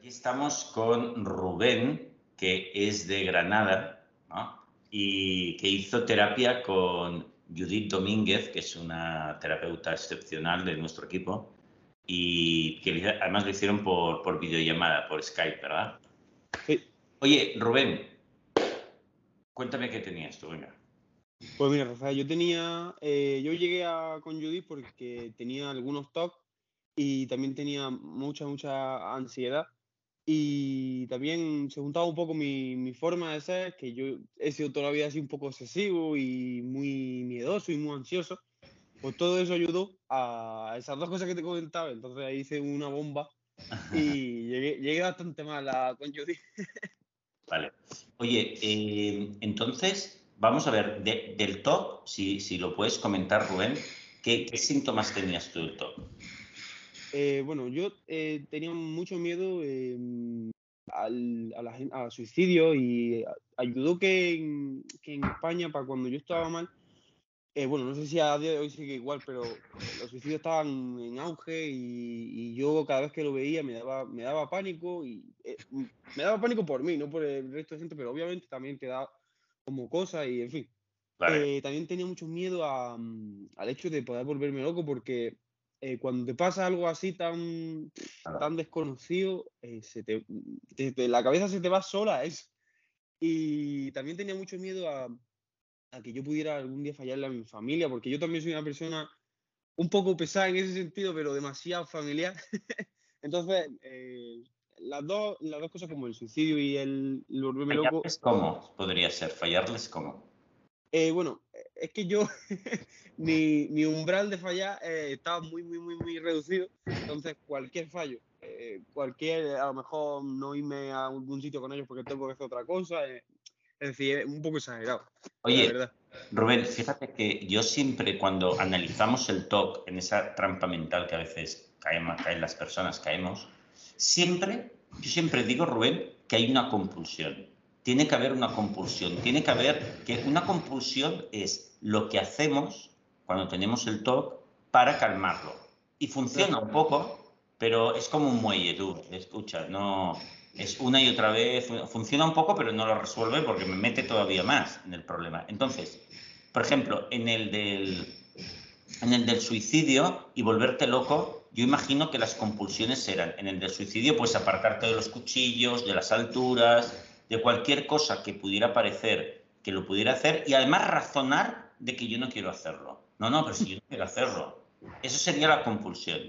Aquí estamos con Rubén, que es de Granada, ¿no? y que hizo terapia con Judith Domínguez, que es una terapeuta excepcional de nuestro equipo, y que además lo hicieron por, por videollamada, por Skype, ¿verdad? Sí. Oye, Rubén, cuéntame qué tenías tú, venga. Pues mira, Rafael, yo tenía, eh, yo llegué a, con Judith porque tenía algunos TOC y también tenía mucha, mucha ansiedad y también se juntaba un poco mi, mi, forma de ser, que yo he sido toda la vida así un poco obsesivo y muy miedoso y muy ansioso. Pues todo eso ayudó a esas dos cosas que te comentaba. Entonces ahí hice una bomba y llegué, llegué bastante mal a, con Judy. Vale. Oye, eh, entonces, vamos a ver, del TOC, si, si, lo puedes comentar, Rubén, ¿qué, qué síntomas tenías tú del TOC? Eh, bueno, yo eh, tenía mucho miedo em, al, a la, al, suicidio y ayudó que en, que en, España, para cuando yo estaba mal, eh, bueno, no sé si a día de hoy sigue igual, pero los suicidios estaban en auge y, y, yo cada vez que lo veía me daba, me daba pánico y me daba pánico por mí, no por el resto de gente, pero obviamente también te da como cosa y en fin. Vale. también tenía mucho miedo a, al hecho de poder volverme loco porque eh, cuando te pasa algo así tan, tan desconocido, eh, se te, te, la cabeza se te va sola. Es, y también tenía mucho miedo a, a, que yo pudiera algún día fallarle a mi familia, porque yo también soy una persona un poco pesada en ese sentido, pero demasiado familiar. Entonces, eh, las, dos, las dos cosas como el suicidio y el, el volverme loco... ¿Cómo podría ser? ¿Fallarles cómo? Eh, bueno, es que yo, mi, mi, umbral de fallar eh, estaba muy, muy, muy, muy reducido. Entonces, cualquier fallo, eh, cualquier, a lo mejor no irme a algún sitio con ellos porque tengo que hacer otra cosa, eh, es decir, un poco exagerado. Oye, Rubén, fíjate que yo siempre cuando analizamos el TOC en esa trampa mental que a veces caemos, caen las personas, caemos, siempre, yo siempre digo, Rubén, que hay una compulsión tiene que haber una compulsión. Tiene que haber que una compulsión es lo que hacemos cuando tenemos el TOC para calmarlo. Y funciona un poco, pero es como un muelle, tú, escucha, no es una y otra vez, funciona un poco, pero no lo resuelve porque me mete todavía más en el problema. Entonces, por ejemplo, en el del, en el del suicidio y volverte loco, yo imagino que las compulsiones eran, en el del suicidio, pues aparcarte de los cuchillos, de las alturas, de cualquier cosa que pudiera parecer que lo pudiera hacer y además razonar de que yo no quiero hacerlo. No, no, pero si yo no quiero hacerlo. Eso sería la compulsión.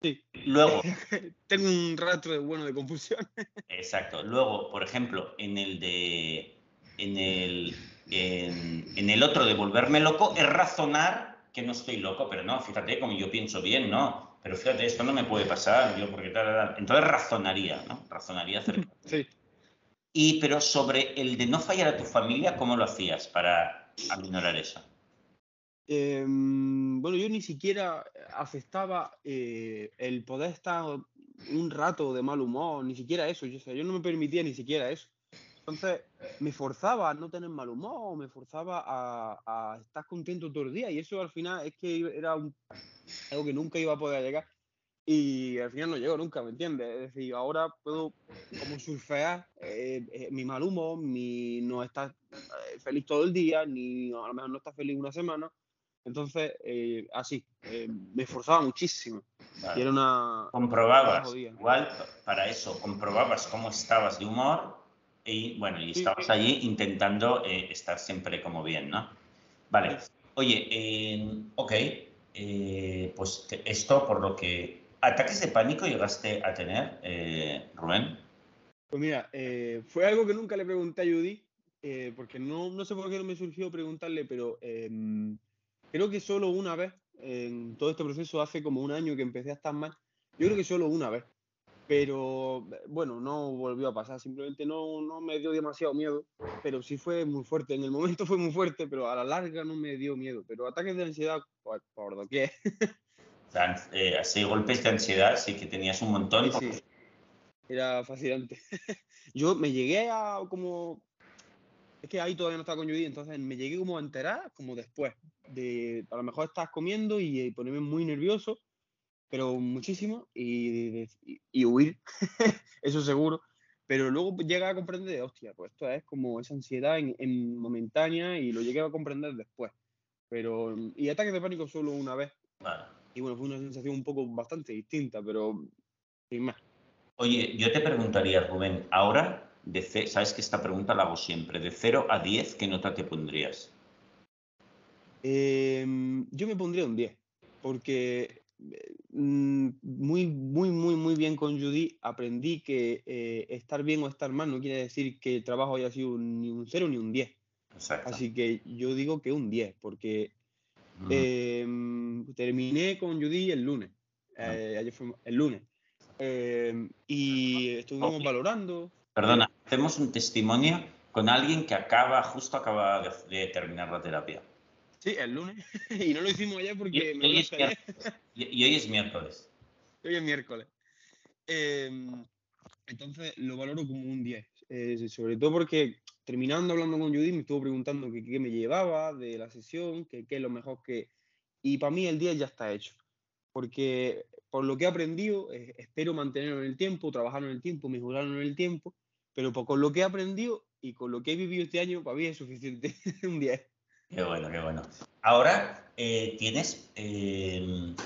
Sí. Luego. Tengo un rato de bueno de compulsión. Exacto. Luego, por ejemplo, en el de. En el, en, en el otro de volverme loco, es razonar que no estoy loco, pero no, fíjate como yo pienso bien, no. Pero fíjate, esto no me puede pasar, yo porque tal, Entonces razonaría, ¿no? Razonaría acerca. Sí. Y, pero sobre el de no fallar a tu familia, ¿cómo lo hacías para aminorar eso? Eh, bueno, yo ni siquiera aceptaba eh, el poder estar un rato de mal humor, ni siquiera eso. Yo, o sea, yo no me permitía ni siquiera eso. Entonces, me forzaba a no tener mal humor, me forzaba a, a, estar contento todo el día. Y eso al final es que era un, algo que nunca iba a poder llegar y al final no llego nunca, ¿me entiendes? Es decir, ahora puedo como surfear eh, eh, mi mal humor, mi no estar eh, feliz todo el día, ni a lo mejor no estar feliz una semana. Entonces, eh, así, me esforzaba muchísimo. Vale. Y era una... Comprobabas, igual para eso, comprobabas cómo estabas de humor y bueno, y estabas sí. allí intentando estar siempre como bien, ¿no? Vale. Oye, ok, pues esto por lo que ¿Ataques de pánico llegaste a tener, eh, Rubén? Pues mira, eh, fue algo que nunca le pregunté a Judy, eh, porque no, no, sé por qué no me surgió preguntarle, pero em, creo que solo una vez, en todo este proceso, hace como un año que empecé a estar mal, yo creo que solo una vez. Pero bueno, no volvió a pasar, simplemente no, no me dio demasiado miedo, pero sí fue muy fuerte. En el momento fue muy fuerte, pero a la larga no me dio miedo. Pero ataques de ansiedad, por, por doquier. eh, así golpes de ansiedad, sí que tenías un montón. Sí, sí. Era fascinante. Yo me llegué a como... Es que ahí todavía no estaba con Judy, entonces me llegué como a enterar como después. De, a lo mejor estás comiendo y, y ponerme muy nervioso, pero muchísimo, y, y, huir, eso seguro. Pero luego llega a comprender, hostia, pues esto es como esa ansiedad en, momentánea y lo llegué a comprender después. Pero, y ataque de pánico solo una vez. Y bueno, fue una sensación un poco bastante distinta, pero sin más. Oye, yo te preguntaría, Rubén, ahora, de sabes que esta pregunta la hago siempre, de 0 a 10, ¿qué nota te pondrías? Em, yo me pondría un 10, porque mm, muy, muy, muy, muy bien con Judy aprendí que eh, estar bien o estar mal no quiere decir que el trabajo haya sido ni un 0 ni un 10. Así que yo digo que un 10, porque em, terminé con Judy el lunes. Eh, ayer fue el lunes. Em, y estuvimos valorando. Perdona, hacemos un testimonio con alguien que acaba, justo acaba de terminar la terapia. Sí, el lunes. y no lo hicimos ayer porque y, me hoy, es y, hoy es miércoles. Hoy es miércoles. Em, entonces lo valoro como un 10. Eh, sobre todo porque terminando hablando con Judy me estuvo preguntando qué me llevaba de la sesión, qué es lo mejor que... Y para mí el 10 ya está hecho. Porque por lo que he aprendido, eh, espero mantenerlo en el tiempo, trabajarlo en el tiempo, mejorarlo en el tiempo, pero con lo que he aprendido y con lo que he vivido este año, para mí es suficiente un 10. Qué bueno, qué bueno. Ahora, eh, ¿tienes em,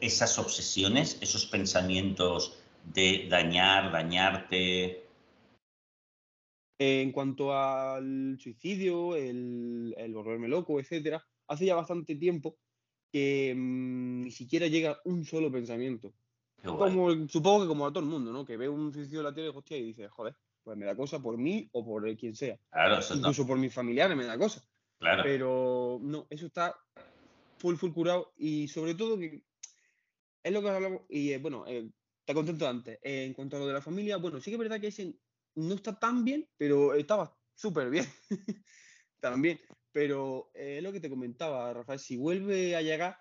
esas obsesiones, esos pensamientos de dañar, dañarte? En cuanto al suicidio, el, el volverme loco, etcétera, hace ya bastante tiempo que mm, ni siquiera llega un solo pensamiento. Como, supongo que como a todo el mundo, ¿no? Que ve un suicidio en la tele hostia, y dice, joder, pues me da cosa por mí o por quien sea. Claro, Incluso por mis familiares me da cosa. Pero no, eso está full, full curado y sobre todo que es lo que hablamos y eh, bueno, eh, te contento antes. en cuanto a lo de la familia, bueno, sí que es verdad que ese no está tan bien, pero estaba súper bien también. Pero eh, es lo que te comentaba, Rafael, si vuelve a llegar,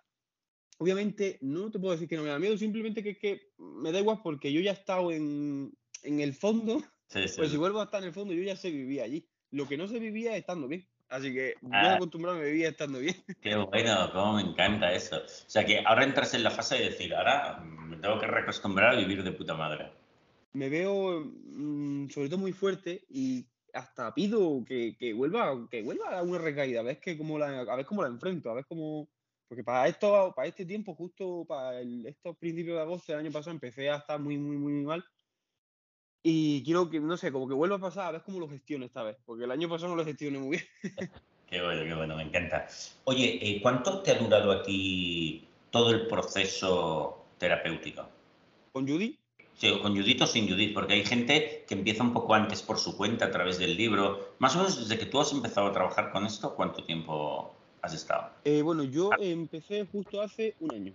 obviamente no te puedo decir que no me da miedo, simplemente que, que me da igual porque yo ya he estado en, en el fondo, pues si vuelvo a estar en el fondo, yo ya sé vivir allí. Lo que no se vivía estando bien. Así que yo ah. acostumbrado me vivía estando bien. Qué bueno, cómo me encanta eso. O sea que ahora entras en la fase de decir, ahora me tengo que reacostumbrar a vivir de puta madre. Me veo mm, sobre todo muy fuerte y hasta pido que, que, vuelva que vuelva a una recaída, a ver, que cómo la, a ver cómo la enfrento, a ver cómo... Porque para esto, para este tiempo, justo para estos principios de agosto del año pasado, empecé a estar muy, muy, muy mal y quiero que, no sé, como que vuelva a pasar, a ver cómo lo gestiono esta vez, porque el año pasado no lo gestioné muy bien. qué bueno, qué bueno, me encanta. Oye, eh, ¿cuánto te ha durado a ti todo el proceso terapéutico? ¿Con Judy? Con Judith o sin Judith, porque hay gente que empieza un poco antes por su cuenta a través del libro. Más o menos desde que tú has empezado a trabajar con esto, ¿cuánto tiempo has estado? Eh, bueno, yo empecé justo hace un año,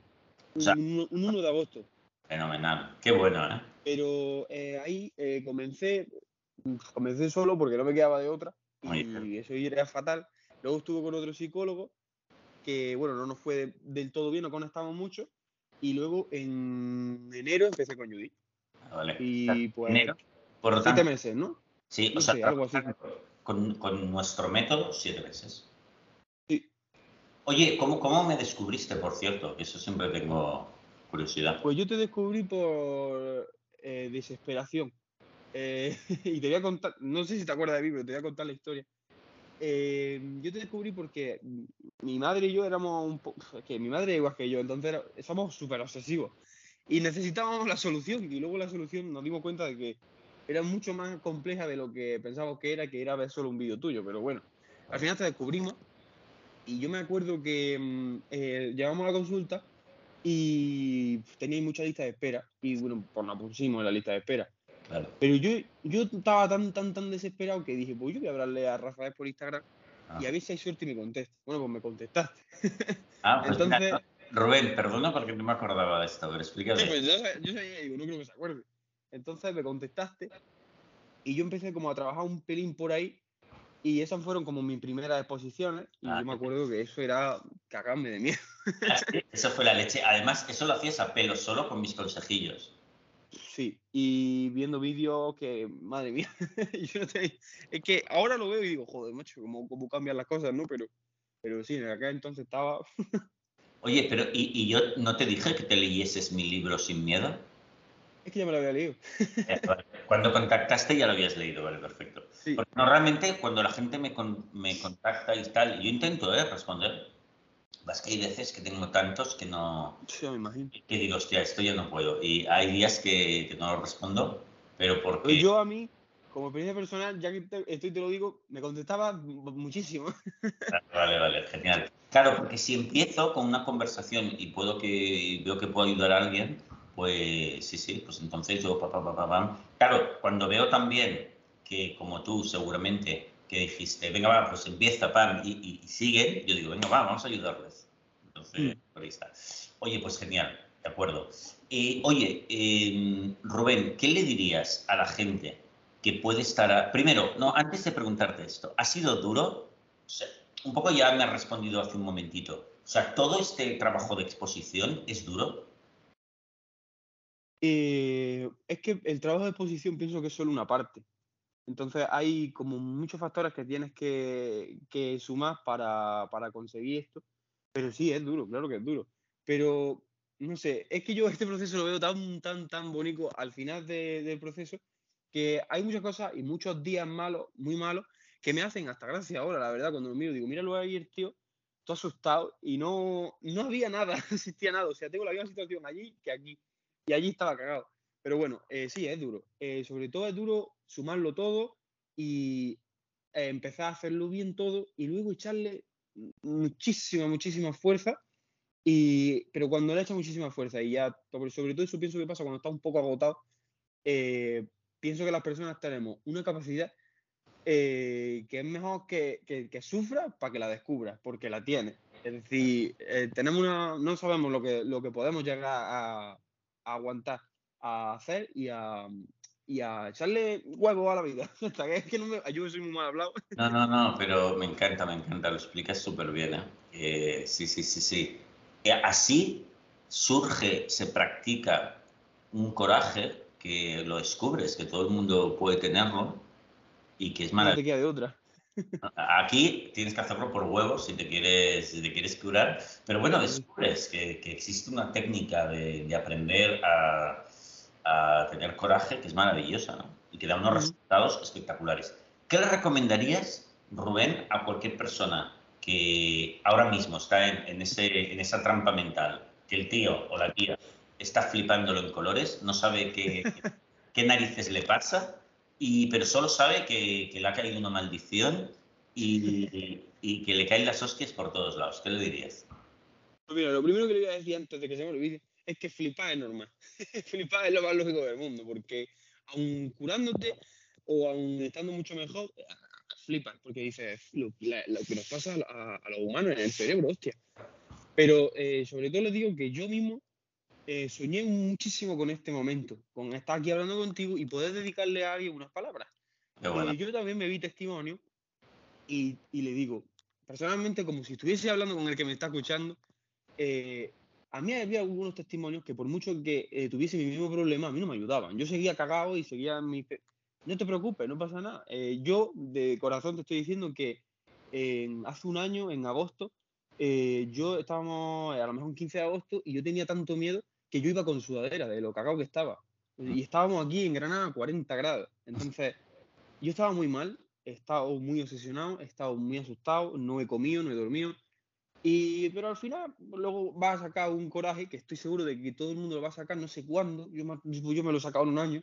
un, un 1 de agosto. Fenomenal, qué bueno, ¿eh? Pero eh, ahí eh, comencé, comencé solo porque no me quedaba de otra y eso era fatal. Luego estuve con otro psicólogo que, bueno, no nos fue del todo bien, no conectamos mucho. Y luego en enero empecé con Judy. Vale. Y pues enero, por siete meses, ¿no? Sí, o sea, algo así. Con, con, nuestro método, siete meses. Sí. Oye, ¿cómo, ¿cómo me descubriste, por cierto? Eso siempre tengo curiosidad. Pues yo te descubrí por eh, desesperación. Eh, y te voy a contar, no sé si te acuerdas de mí, pero te voy a contar la historia. Eh, yo te descubrí porque mi madre y yo éramos un poco, que mi madre igual que yo, entonces somos súper obsesivos y necesitábamos la solución y luego la solución nos dimos cuenta de que era mucho más compleja de lo que pensábamos que era, que era ver solo un vídeo tuyo, pero bueno, al final te descubrimos y yo me acuerdo que mm, llevamos a la consulta y teníais mucha lista de espera y bueno, pues nos pusimos en la lista de espera. Pero yo, yo estaba tan, tan, tan desesperado que dije, pues yo voy a hablarle a Rafael por Instagram y a ver si hay suerte y me contesta. Bueno, pues me contestaste. Ah, pues Entonces, Rubén, perdona porque no me acordaba de esto, pero explícame. pues yo, yo sabía, digo, no creo que se acuerde. Entonces me contestaste y yo empecé como a trabajar un pelín por ahí y esas fueron como mis primeras exposiciones. Y ah, yo me acuerdo que eso era cagarme de miedo. Eso fue la leche. Además, eso lo hacías a pelo solo con mis consejillos. Sí, y viendo vídeos que, madre mía, es que ahora lo veo y digo, joder, macho, cómo, cómo cambian las cosas, ¿no? Pero, pero sí, en aquel entonces estaba... Oye, pero ¿y, yo no te dije que te leyeses mi libro sin miedo? Es que ya me lo había leído. Cuando contactaste ya lo habías leído, vale, perfecto. Porque normalmente cuando la gente me, me contacta y tal, yo intento ¿eh? responder. Es que hay veces que tengo tantos que no. Sí, me imagino. Que digo, hostia, esto ya no puedo. Y hay días que, que no lo respondo, pero porque. Yo a mí, como experiencia personal, ya que estoy te lo digo, me contestaba muchísimo. Vale, vale, genial. Claro, porque si empiezo con una conversación y puedo que veo que puedo ayudar a alguien, pues sí, sí, pues entonces yo, pa, pa, pa, pa, Claro, cuando veo también que como tú seguramente que dijiste, venga, va, pues empieza, pam, y, y, siguen, yo digo, venga, va, vamos a ayudarles. Entonces, mm. por ahí está. Oye, pues genial, de acuerdo. Eh, oye, eh, Rubén, ¿qué le dirías a la gente que puede estar... Primero, no, antes de preguntarte esto, ¿ha sido duro? un poco ya me has respondido hace un momentito. O sea, ¿todo este trabajo de exposición es duro? Eh, es que el trabajo de exposición pienso que es solo una parte. Entonces hay como muchos factores que tienes que, que sumar para, para, conseguir esto. Pero sí, es duro, claro que es duro. Pero, no sé, es que yo este proceso lo veo tan, tan, tan bonito al final del proceso que hay muchas cosas y muchos días malos, muy malos, que me hacen hasta gracia ahora, la verdad, cuando lo miro, digo, míralo ahí tío, todo asustado y no, no había nada, no existía nada, o sea, tengo la misma situación allí que aquí, y allí estaba cagado. Pero bueno, eh, sí, es duro. Eh, sobre todo es duro sumarlo todo y eh, empezar a hacerlo bien todo y luego echarle muchísima, muchísima fuerza. Y, pero cuando le echa muchísima fuerza y ya, sobre todo eso pienso que pasa cuando está un poco agotado, pienso que las personas tenemos una capacidad eh, que es mejor que, que, sufra para que la descubra, porque la tiene. Es decir, eh, tenemos una, no sabemos lo que, lo que podemos llegar a, aguantar, a hacer y a, y a echarle huevo a la vida. es que no me, yo soy muy mal hablado. No, no, no, pero me encanta, me encanta, lo explicas súper bien. ¿eh? sí, sí, sí, sí. Así surge, se practica un coraje que lo descubres, que todo el mundo puede tenerlo y que es maravilloso. No te de otra. Aquí tienes que hacerlo por huevos si te quieres, si te quieres curar, pero bueno, descubres que, que existe una técnica de, de aprender a, a, tener coraje que es maravillosa ¿no? y que da unos resultados espectaculares. ¿Qué le recomendarías, Rubén, a cualquier persona que ahora mismo está en, en, ese, en esa trampa mental, que el tío o la tía está flipándolo en colores, no sabe qué, qué narices le pasa, y, pero solo sabe que, que le ha caído una maldición y, y, que le caen las hostias por todos lados. ¿Qué le dirías? Pues mira, lo primero que le voy a decir antes de que se me olvide es que flipar es normal. flipar es lo más lógico del mundo, porque aun curándote o aun estando mucho mejor, flipas, porque dices, lo, que nos pasa a, a, los humanos en el cerebro, hostia. Pero eh, sobre todo les digo que yo mismo eh, soñé muchísimo con este momento, con estar aquí hablando contigo y poder dedicarle a alguien unas palabras. Y yo también me vi testimonio y, y, le digo, personalmente, como si estuviese hablando con el que me está escuchando, eh, a mí había algunos testimonios que por mucho que eh, tuviese mi mismo problema, a mí no me ayudaban. Yo seguía cagado y seguía en mi... No te preocupes, no pasa nada. yo de corazón te estoy diciendo que hace un año, en agosto, yo estábamos a lo mejor un 15 de agosto y yo tenía tanto miedo que yo iba con sudadera de lo cagado que estaba. Y estábamos aquí en Granada a 40 grados. Entonces, yo estaba muy mal, he estado muy obsesionado, he estado muy asustado, no he comido, no he dormido. Y, pero al final, luego va a sacar un coraje que estoy seguro de que todo el mundo lo va a sacar, no sé cuándo, yo me, yo me lo he sacado en un año,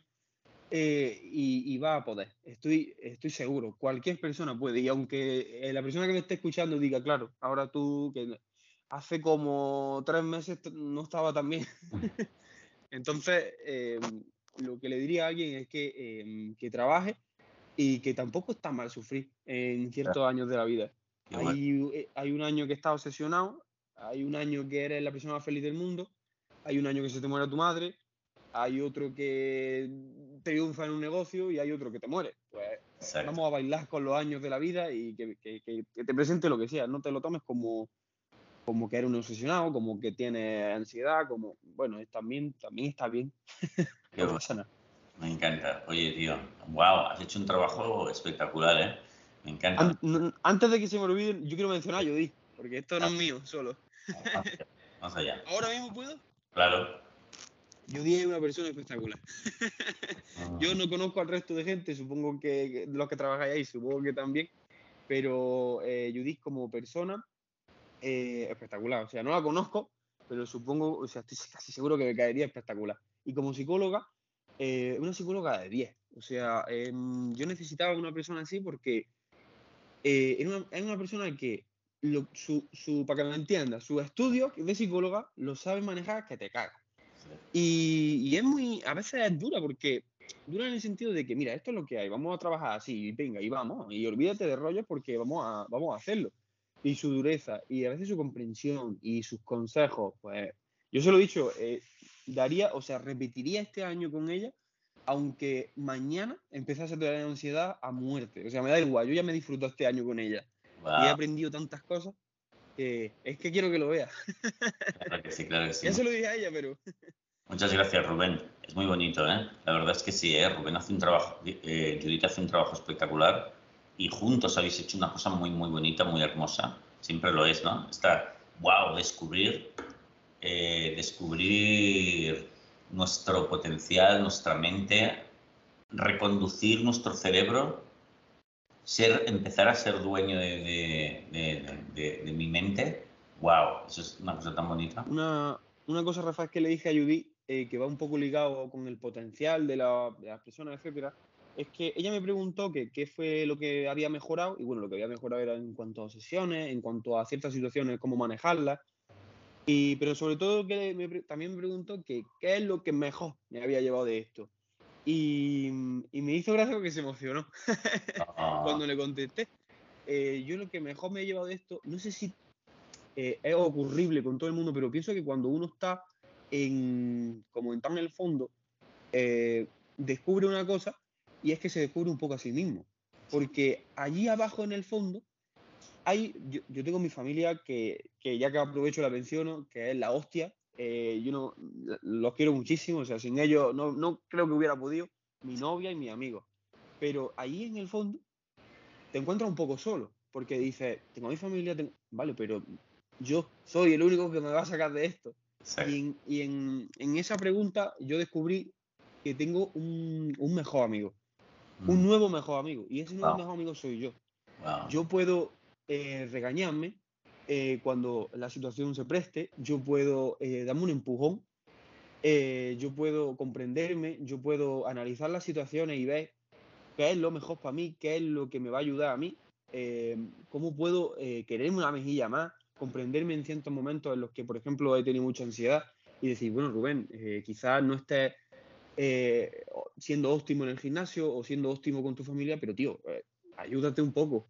eh, y, y, va a poder, estoy, estoy seguro, cualquier persona puede, y aunque eh, la persona que me esté escuchando diga, claro, ahora tú, que hace como tres meses no estaba tan bien. Entonces, em, lo que le diría a alguien es que, em, que, trabaje y que tampoco está mal sufrir en ciertos años de la vida. Hay, eh, hay, un año que estás obsesionado, hay un año que eres la persona más feliz del mundo, hay un año que se te muere tu madre, hay otro que triunfa en un negocio y hay otro que te muere. Pues vamos a bailar con los años de la vida y que, que, que te presente lo que sea, no te lo tomes como, como que eres un obsesionado, como que tiene ansiedad, como, bueno, también, también está bien. no pasa nada. Me encanta. Oye, tío, wow, has hecho un trabajo espectacular, ¿eh? Me encanta. antes de que se me olvide, yo quiero mencionar a Jody, porque esto no es mío solo. Vamos allá. ¿Ahora mismo puedo? Claro. Judy es una persona espectacular. Ah. Yo no conozco al resto de gente, supongo que los que trabajáis ahí, supongo que también, pero eh, Judith como persona, eh, espectacular. O sea, no la conozco, pero supongo, o sea, estoy casi seguro que me caería espectacular. Y como psicóloga, eh, una psicóloga de 10. O sea, em, yo necesitaba una persona así porque eh, era, una, era una persona que, lo- su, su, para que me entienda, sus estudios de psicóloga lo sabe manejar que te cagas. Y, y es muy, a veces es dura porque dura en el sentido de que, mira, esto es lo que hay, vamos a trabajar así, y venga, y vamos, y olvídate de rollos porque vamos a, vamos a hacerlo. Y su dureza, y a veces su comprensión, y sus consejos, pues yo se lo he dicho, eh, daría, o sea, repetiría este año con ella, aunque mañana empezase a tener ansiedad a muerte. O sea, me da igual, yo ya me disfruto este año con ella. Y he aprendido tantas cosas que es que quiero que lo vea. claro que sí, claro que sí. Ya se lo dije a ella, pero... Muchas gracias, Rubén. Es muy bonito, ¿eh? La verdad es que sí, ¿eh? Rubén hace un trabajo, eh, Judith hace un trabajo espectacular y juntos habéis hecho una cosa muy, muy bonita, muy hermosa. Siempre lo es, ¿no? Está, wow, descubrir, eh, descubrir nuestro potencial, nuestra mente, reconducir nuestro cerebro, ser, empezar a ser dueño de, mi mente. Wow, eso es una cosa tan bonita. Una, una cosa, Rafa, que le dije a Judy, eh, que va un poco ligado con el potencial de, la- de las personas, etcétera, es que ella me preguntó que qué fue lo que había mejorado, y bueno, lo que había mejorado era en cuanto a sesiones, en cuanto a ciertas situaciones, cómo manejarlas, y, pero sobre todo que me también me preguntó que qué es lo que mejor me había llevado de esto. Y, y me hizo gracia porque se emocionó cuando le contesté. Eh, yo lo que mejor me he llevado de esto, no sé si eh, es ocurrible con todo el mundo, pero pienso que cuando uno está en, como en tan el fondo, eh, descubre una cosa y es que se descubre un poco a sí mismo. Porque allí abajo en el fondo hay, yo, yo tengo mi familia que, que ya que aprovecho la menciono, que es la hostia. eh, yo no, los quiero muchísimo, o sea, sin ellos no, no creo que hubiera podido, mi novia y mi amigo. Pero ahí en el fondo te encuentras un poco solo, porque dices, tengo a mi familia, tengo- vale, pero yo soy el único que me va a sacar de esto. Y en, y en- en esa pregunta yo descubrí que tengo un, un mejor amigo, un nuevo mejor amigo, y ese nuevo Wow. mejor amigo soy yo. wow. Yo puedo eh, regañarme eh, cuando la situación se preste, yo puedo eh, darme un empujón, eh, yo puedo comprenderme, yo puedo analizar las situaciones y ver qué es lo mejor para mí, qué es lo que me va a ayudar a mí, eh, cómo puedo quererme una mejilla más, comprenderme en ciertos momentos en los que, por ejemplo, he tenido mucha ansiedad y decir, bueno, Rubén, quizás no estés eh, siendo óptimo en el gimnasio o siendo óptimo con tu familia, pero tío, eh, ayúdate un poco.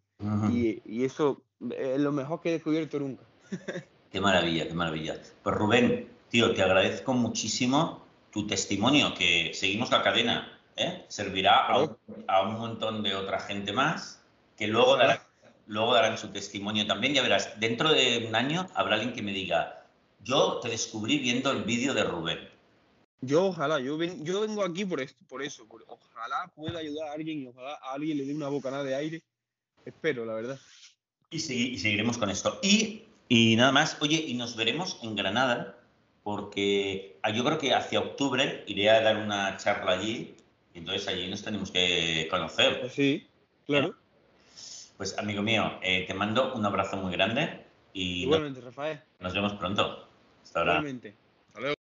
Y, y eso es lo mejor que he descubierto nunca. Qué maravilla, qué maravilla. Pues Rubén, tío, te agradezco muchísimo tu testimonio, que seguimos la cadena, ¿eh? Servirá a un, a un montón de otra gente más, que luego darán, luego darán su testimonio también. Ya verás, dentro de un año habrá alguien que me diga, yo te descubrí viendo el vídeo de Rubén. Yo ojalá, yo, ven- yo vengo aquí por esto, por eso, por- ojalá pueda ayudar a alguien y ojalá a alguien le dé una bocanada de aire. Espero, la verdad. Y, segui- y seguiremos con esto. Y, y nada más, oye, y nos veremos en Granada, porque ah, yo creo que hacia octubre iré a dar una charla allí, y entonces allí nos tenemos que conocer. Pues sí, claro. Pues amigo mío, eh, te mando un abrazo muy grande y Igualmente, Rafael. nos vemos pronto. Hasta ahora. Igualmente.